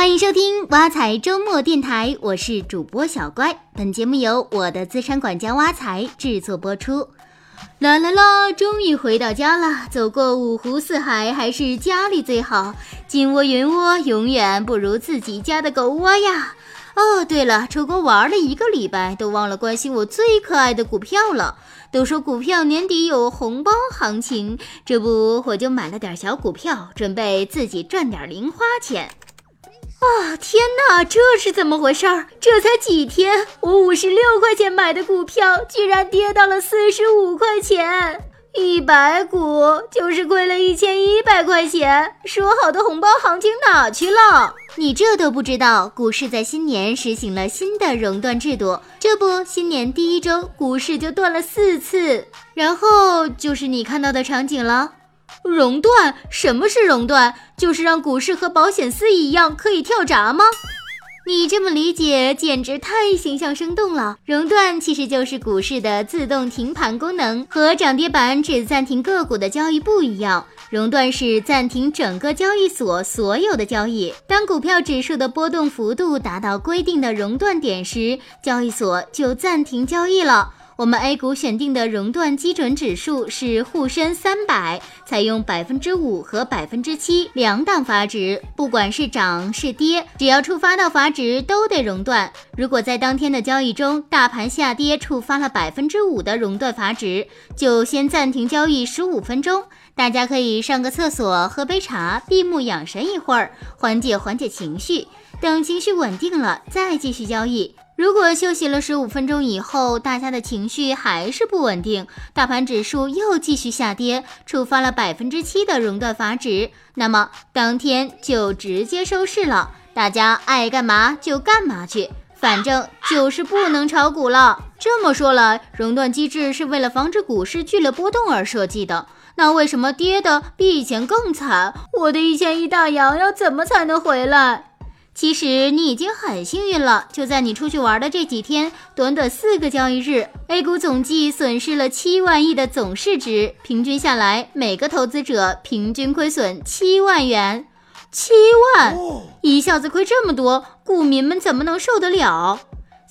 欢迎收听挖财周末电台，我是主播小乖。本节目由我的资产管家挖财制作播出。啦啦啦，终于回到家了。走过五湖四海，还是家里最好。金窝银窝，永远不如自己家的狗窝呀。哦，对了，出国玩了一个礼拜，都忘了关心我最可爱的股票了。都说股票年底有红包行情，这不我就买了点小股票，准备自己赚点零花钱。啊天哪，这是怎么回事儿？这才几天，我五十六块钱买的股票，居然跌到了四十五块钱，一百股就是亏了一千一百块钱。说好的红包行情哪去了？你这都不知道？股市在新年实行了新的熔断制度，这不，新年第一周股市就断了四次，然后就是你看到的场景了。熔断？什么是熔断？就是让股市和保险丝一样可以跳闸吗？你这么理解，简直太形象生动了。熔断其实就是股市的自动停盘功能，和涨跌板只暂停个股的交易不一样。熔断是暂停整个交易所所有的交易，当股票指数的波动幅度达到规定的熔断点时，交易所就暂停交易了。我们 A 股选定的熔断基准指数是沪深三百，采用百分之五和百分之七两档阀值，不管是涨是跌，只要触发到阀值都得熔断。如果在当天的交易中，大盘下跌触发了百分之五的熔断阀值，就先暂停交易十五分钟。大家可以上个厕所，喝杯茶，闭目养神一会儿，缓解缓解情绪。等情绪稳定了，再继续交易。如果休息了十五分钟以后，大家的情绪还是不稳定，大盘指数又继续下跌，触发了百分之七的熔断阀值，那么当天就直接收市了。大家爱干嘛就干嘛去，反正就是不能炒股了。这么说来，熔断机制是为了防止股市剧烈波动而设计的。那为什么跌的比以前更惨？我的一千亿大洋要怎么才能回来？其实你已经很幸运了，就在你出去玩的这几天，短短四个交易日，A 股总计损失了七万亿的总市值，平均下来，每个投资者平均亏损七万元。七万，一下子亏这么多，股民们怎么能受得了？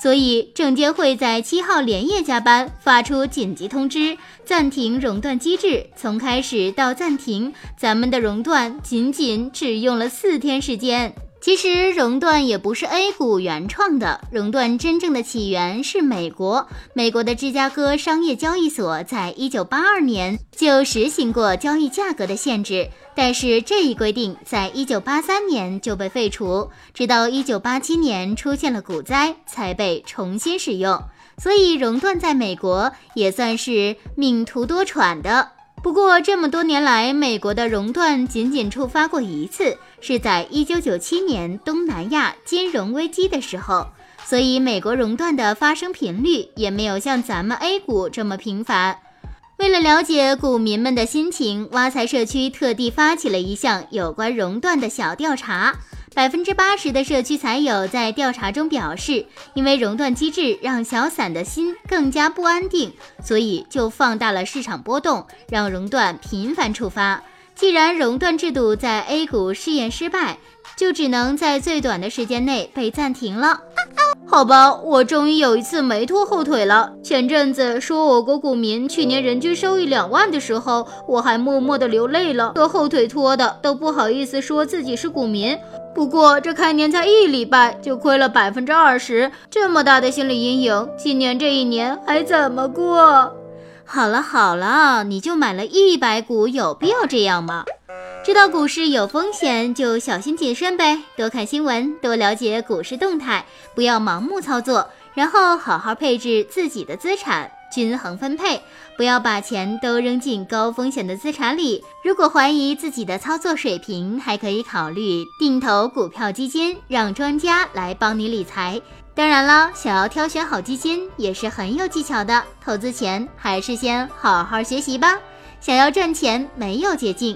所以证监会在七号连夜加班，发出紧急通知，暂停熔断机制。从开始到暂停，咱们的熔断仅仅只用了四天时间。其实熔断也不是 A 股原创的，熔断真正的起源是美国。美国的芝加哥商业交易所在一九八二年就实行过交易价格的限制，但是这一规定在一九八三年就被废除，直到一九八七年出现了股灾才被重新使用。所以熔断在美国也算是命途多舛的。不过这么多年来，美国的熔断仅仅触发过一次，是在1997年东南亚金融危机的时候，所以美国熔断的发生频率也没有像咱们 A 股这么频繁。为了了解股民们的心情，挖财社区特地发起了一项有关熔断的小调查。百分之八十的社区财友在调查中表示，因为熔断机制让小散的心更加不安定，所以就放大了市场波动，让熔断频繁触发。既然熔断制度在 A 股试验失败，就只能在最短的时间内被暂停了。好吧，我终于有一次没拖后腿了。前阵子说我国股民去年人均收益两万的时候，我还默默的流泪了，拖后腿拖的都不好意思说自己是股民。不过这开年才一礼拜就亏了百分之二十，这么大的心理阴影，今年这一年还怎么过？好了好了，你就买了一百股，有必要这样吗？知道股市有风险就小心谨慎呗，多看新闻，多了解股市动态，不要盲目操作，然后好好配置自己的资产。均衡分配，不要把钱都扔进高风险的资产里。如果怀疑自己的操作水平，还可以考虑定投股票基金，让专家来帮你理财。当然了，想要挑选好基金也是很有技巧的，投资前还是先好好学习吧。想要赚钱，没有捷径。